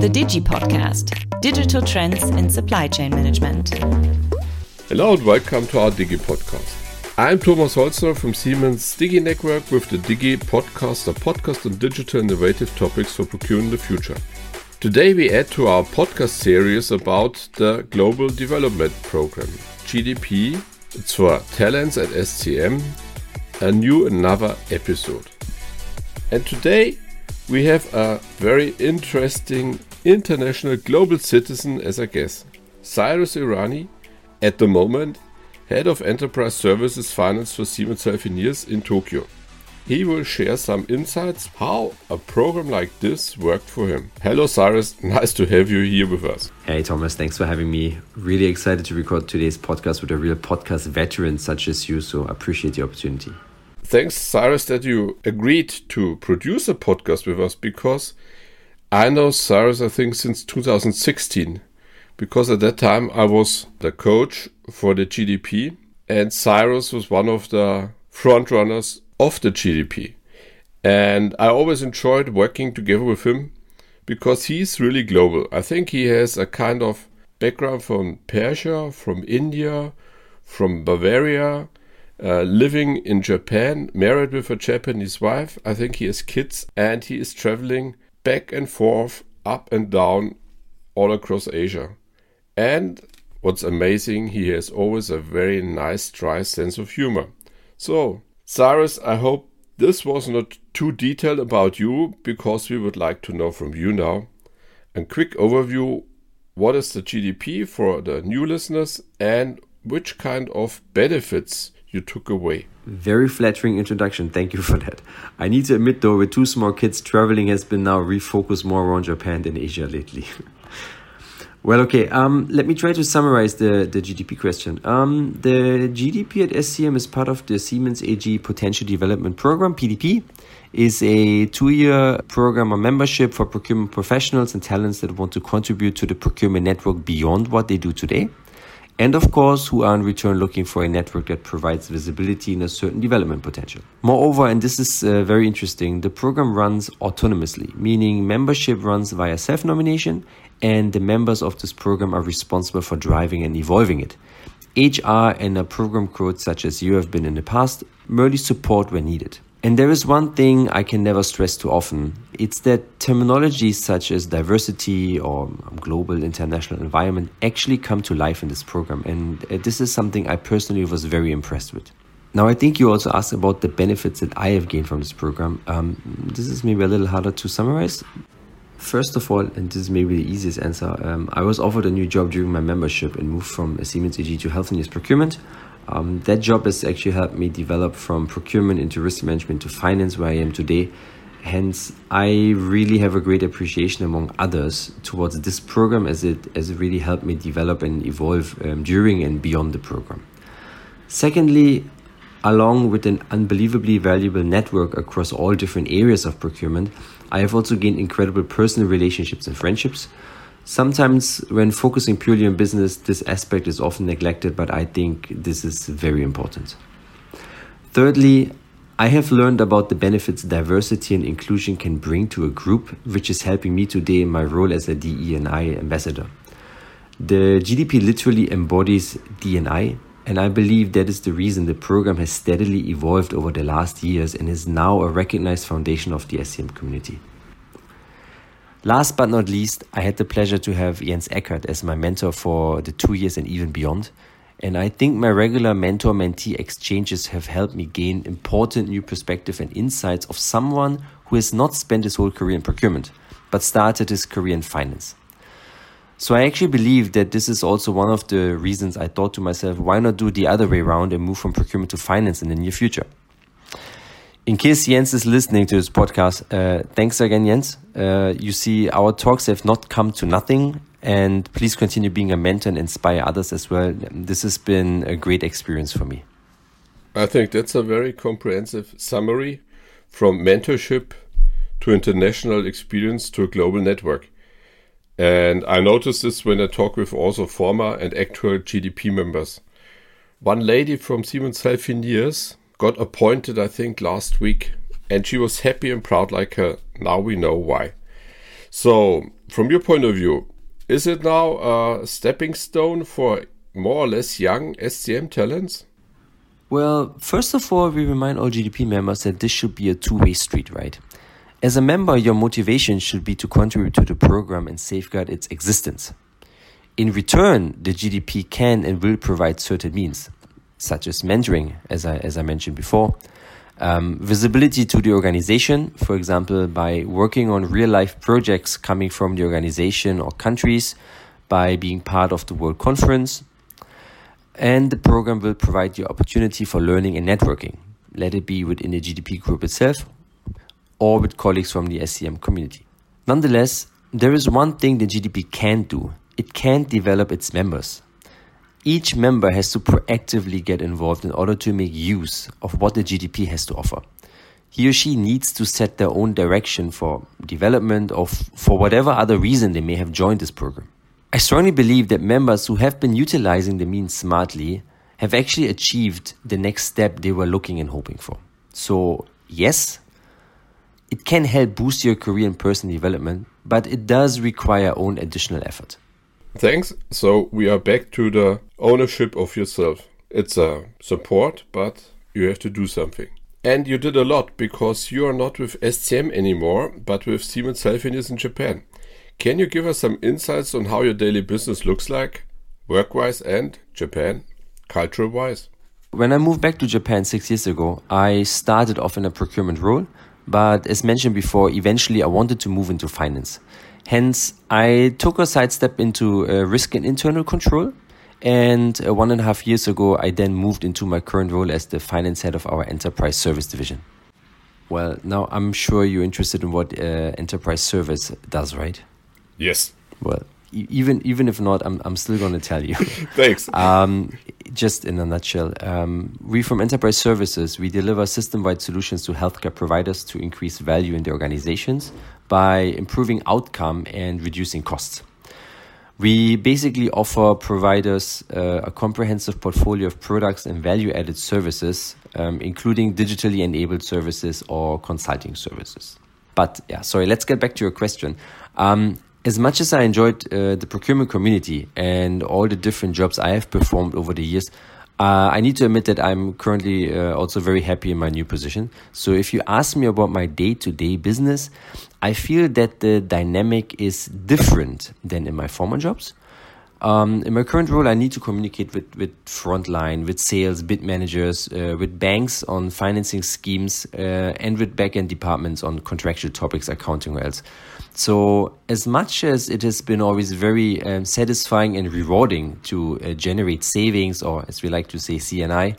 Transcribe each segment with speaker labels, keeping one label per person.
Speaker 1: the Digi Podcast Digital Trends in Supply Chain Management.
Speaker 2: Hello and welcome to our Digi Podcast. I'm Thomas Holzner from Siemens Digi Network with the Digi Podcast, a podcast on digital innovative topics for procuring the future. Today we add to our podcast series about the Global Development Program, GDP, It's for talents at SCM, a new another episode. And today we have a very interesting international global citizen as a guest, Cyrus Irani, at the moment head of enterprise services finance for Siemens Healthineers in Tokyo. He will share some insights how a program like this worked for him. Hello Cyrus, nice to have you here with us.
Speaker 3: Hey Thomas, thanks for having me. Really excited to record today's podcast with a real podcast veteran such as you, so appreciate the opportunity.
Speaker 2: Thanks, Cyrus, that you agreed to produce a podcast with us because I know Cyrus, I think, since 2016. Because at that time I was the coach for the GDP, and Cyrus was one of the front runners of the GDP. And I always enjoyed working together with him because he's really global. I think he has a kind of background from Persia, from India, from Bavaria, uh, living in Japan, married with a Japanese wife. I think he has kids and he is traveling back and forth, up and down, all across Asia. And what's amazing, he has always a very nice, dry sense of humor. So, Cyrus, I hope this was not too detailed about you because we would like to know from you now. A quick overview what is the GDP for the new listeners and which kind of benefits you took away.
Speaker 3: Very flattering introduction. Thank you for that. I need to admit, though, with two small kids, traveling has been now refocused more around Japan than Asia lately. well, okay. Um, let me try to summarize the, the GDP question. Um, the GDP at SCM is part of the Siemens AG Potential Development Program, PDP is a two-year program or membership for procurement professionals and talents that want to contribute to the procurement network beyond what they do today and of course, who are in return looking for a network that provides visibility in a certain development potential. Moreover, and this is uh, very interesting, the program runs autonomously, meaning membership runs via self nomination, and the members of this program are responsible for driving and evolving it. HR and a program coach, such as you have been in the past, merely support when needed. And there is one thing I can never stress too often. It's that terminologies such as diversity or global international environment actually come to life in this program. And uh, this is something I personally was very impressed with. Now, I think you also asked about the benefits that I have gained from this program. Um, this is maybe a little harder to summarize. First of all, and this is maybe the easiest answer, um, I was offered a new job during my membership and moved from Siemens AG to Healthineers Procurement um, that job has actually helped me develop from procurement into risk management to finance where I am today. Hence, I really have a great appreciation among others towards this program as it as it really helped me develop and evolve um, during and beyond the program. Secondly, along with an unbelievably valuable network across all different areas of procurement, I have also gained incredible personal relationships and friendships Sometimes, when focusing purely on business, this aspect is often neglected, but I think this is very important. Thirdly, I have learned about the benefits diversity and inclusion can bring to a group, which is helping me today in my role as a DE&I ambassador. The GDP literally embodies D&I, and I believe that is the reason the program has steadily evolved over the last years and is now a recognized foundation of the SCM community. Last but not least, I had the pleasure to have Jens Eckert as my mentor for the two years and even beyond. And I think my regular mentor mentee exchanges have helped me gain important new perspective and insights of someone who has not spent his whole career in procurement, but started his career in finance. So I actually believe that this is also one of the reasons I thought to myself, why not do the other way around and move from procurement to finance in the near future? In case Jens is listening to this podcast, uh, thanks again, Jens. Uh, you see, our talks have not come to nothing, and please continue being a mentor and inspire others as well. This has been a great experience for me.
Speaker 2: I think that's a very comprehensive summary from mentorship to international experience to a global network. And I noticed this when I talk with also former and actual GDP members. One lady from Siemens Healthineers got appointed, I think, last week, and she was happy and proud like her. Now we know why. So, from your point of view, is it now a stepping stone for more or less young SCM talents?
Speaker 3: Well, first of all, we remind all GDP members that this should be a two way street, right? As a member, your motivation should be to contribute to the program and safeguard its existence. In return, the GDP can and will provide certain means, such as mentoring, as I, as I mentioned before, um, visibility to the organization, for example, by working on real life projects coming from the organization or countries, by being part of the World Conference. And the program will provide you opportunity for learning and networking, let it be within the GDP group itself or with colleagues from the SCM community. Nonetheless, there is one thing the GDP can do it can develop its members. Each member has to proactively get involved in order to make use of what the GDP has to offer. He or she needs to set their own direction for development or f- for whatever other reason they may have joined this program. I strongly believe that members who have been utilizing the means smartly have actually achieved the next step they were looking and hoping for. So, yes, it can help boost your career and personal development, but it does require own additional effort.
Speaker 2: Thanks. So we are back to the ownership of yourself. It's a support, but you have to do something. And you did a lot because you are not with SCM anymore, but with Siemens Healthineers in Japan. Can you give us some insights on how your daily business looks like, work wise and Japan, cultural wise?
Speaker 3: When I moved back to Japan six years ago, I started off in a procurement role, but as mentioned before, eventually I wanted to move into finance. Hence, I took a sidestep into uh, risk and internal control. And uh, one and a half years ago, I then moved into my current role as the finance head of our enterprise service division. Well, now I'm sure you're interested in what uh, enterprise service does, right?
Speaker 2: Yes.
Speaker 3: Well, even even if not, I'm I'm still going to tell you.
Speaker 2: Thanks.
Speaker 3: Um, just in a nutshell, um, we from Enterprise Services we deliver system-wide solutions to healthcare providers to increase value in their organizations by improving outcome and reducing costs. We basically offer providers uh, a comprehensive portfolio of products and value-added services, um, including digitally enabled services or consulting services. But yeah, sorry. Let's get back to your question. Um, as much as I enjoyed uh, the procurement community and all the different jobs I have performed over the years, uh, I need to admit that I'm currently uh, also very happy in my new position. So, if you ask me about my day to day business, I feel that the dynamic is different than in my former jobs. Um, in my current role, I need to communicate with, with frontline, with sales, bid managers, uh, with banks on financing schemes, uh, and with backend departments on contractual topics, accounting or else. So, as much as it has been always very um, satisfying and rewarding to uh, generate savings, or as we like to say, CNI,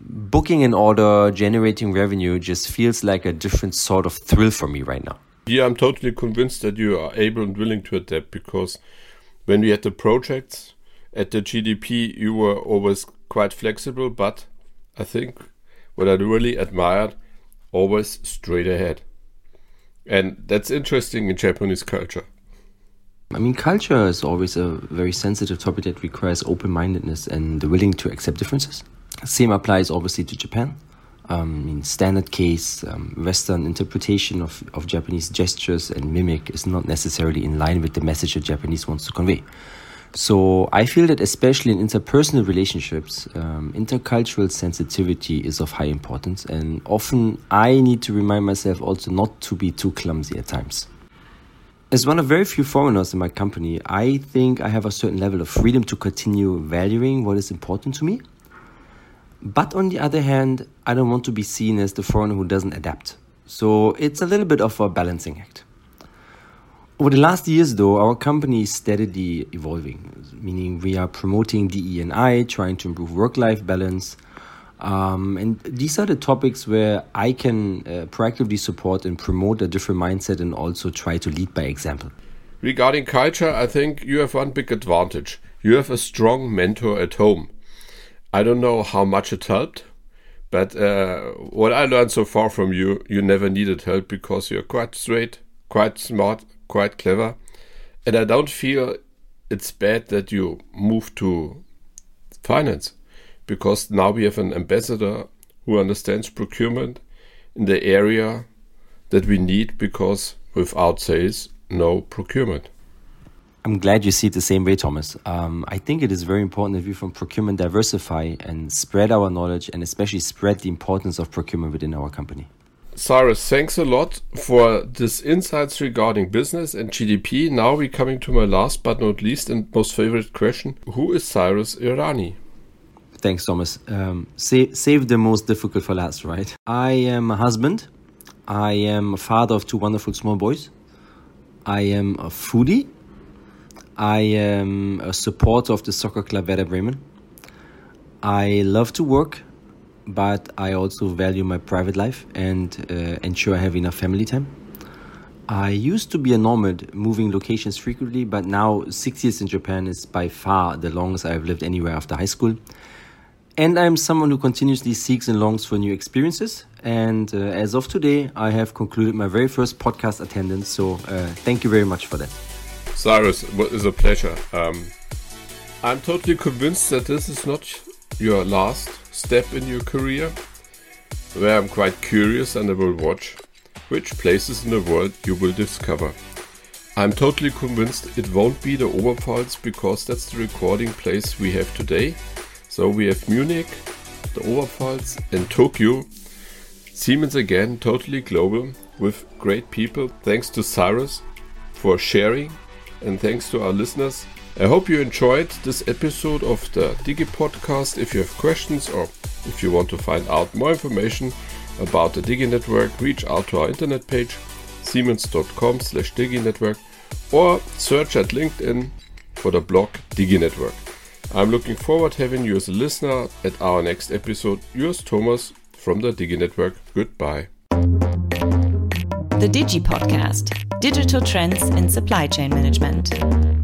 Speaker 3: booking an order, generating revenue just feels like a different sort of thrill for me right now.
Speaker 2: Yeah, I'm totally convinced that you are able and willing to adapt because when we had the projects at the GDP, you were always quite flexible, but I think what I really admired, always straight ahead. And that's interesting in Japanese culture.
Speaker 3: I mean, culture is always a very sensitive topic that requires open mindedness and the willing to accept differences. Same applies obviously to Japan. Um, I mean, standard case, um, Western interpretation of, of Japanese gestures and mimic is not necessarily in line with the message that Japanese wants to convey. So I feel that especially in interpersonal relationships, um, intercultural sensitivity is of high importance, and often I need to remind myself also not to be too clumsy at times. As one of very few foreigners in my company, I think I have a certain level of freedom to continue valuing what is important to me. But on the other hand, I don't want to be seen as the foreigner who doesn't adapt. So it's a little bit of a balancing act. Over the last years, though, our company is steadily evolving, meaning we are promoting DE&I, trying to improve work-life balance, um, and these are the topics where I can uh, proactively support and promote a different mindset and also try to lead by example.
Speaker 2: Regarding culture, I think you have one big advantage. You have a strong mentor at home. I don't know how much it helped, but uh, what I learned so far from you, you never needed help because you're quite straight, quite smart, quite clever. And I don't feel it's bad that you moved to finance because now we have an ambassador who understands procurement in the area that we need because without sales no procurement.
Speaker 3: I'm glad you see it the same way, Thomas. Um, I think it is very important that we from procurement diversify and spread our knowledge and especially spread the importance of procurement within our company.
Speaker 2: Cyrus, thanks a lot for this insights regarding business and GDP. Now we're coming to my last but not least and most favorite question. Who is Cyrus Irani?
Speaker 3: Thanks, Thomas. Um, save, save the most difficult for last, right? I am a husband. I am a father of two wonderful small boys. I am a foodie I am a supporter of the soccer club Werder Bremen. I love to work, but I also value my private life and uh, ensure I have enough family time. I used to be a nomad, moving locations frequently, but now six years in Japan is by far the longest I've lived anywhere after high school. And I'm someone who continuously seeks and longs for new experiences. And uh, as of today, I have concluded my very first podcast attendance. So uh, thank you very much for that.
Speaker 2: Cyrus, it is a pleasure. Um, I'm totally convinced that this is not your last step in your career, where I'm quite curious and I will watch which places in the world you will discover. I'm totally convinced it won't be the Oberpfalz because that's the recording place we have today. So we have Munich, the Oberpfalz, and Tokyo. Siemens again, totally global with great people. Thanks to Cyrus for sharing and thanks to our listeners. I hope you enjoyed this episode of the Digi podcast. If you have questions or if you want to find out more information about the Digi Network, reach out to our internet page siemens.com slash Digi Network or search at LinkedIn for the blog Digi Network. I'm looking forward to having you as a listener at our next episode. Yours Thomas from the Digi Network. Goodbye.
Speaker 1: The Digi Podcast Digital Trends in Supply Chain Management.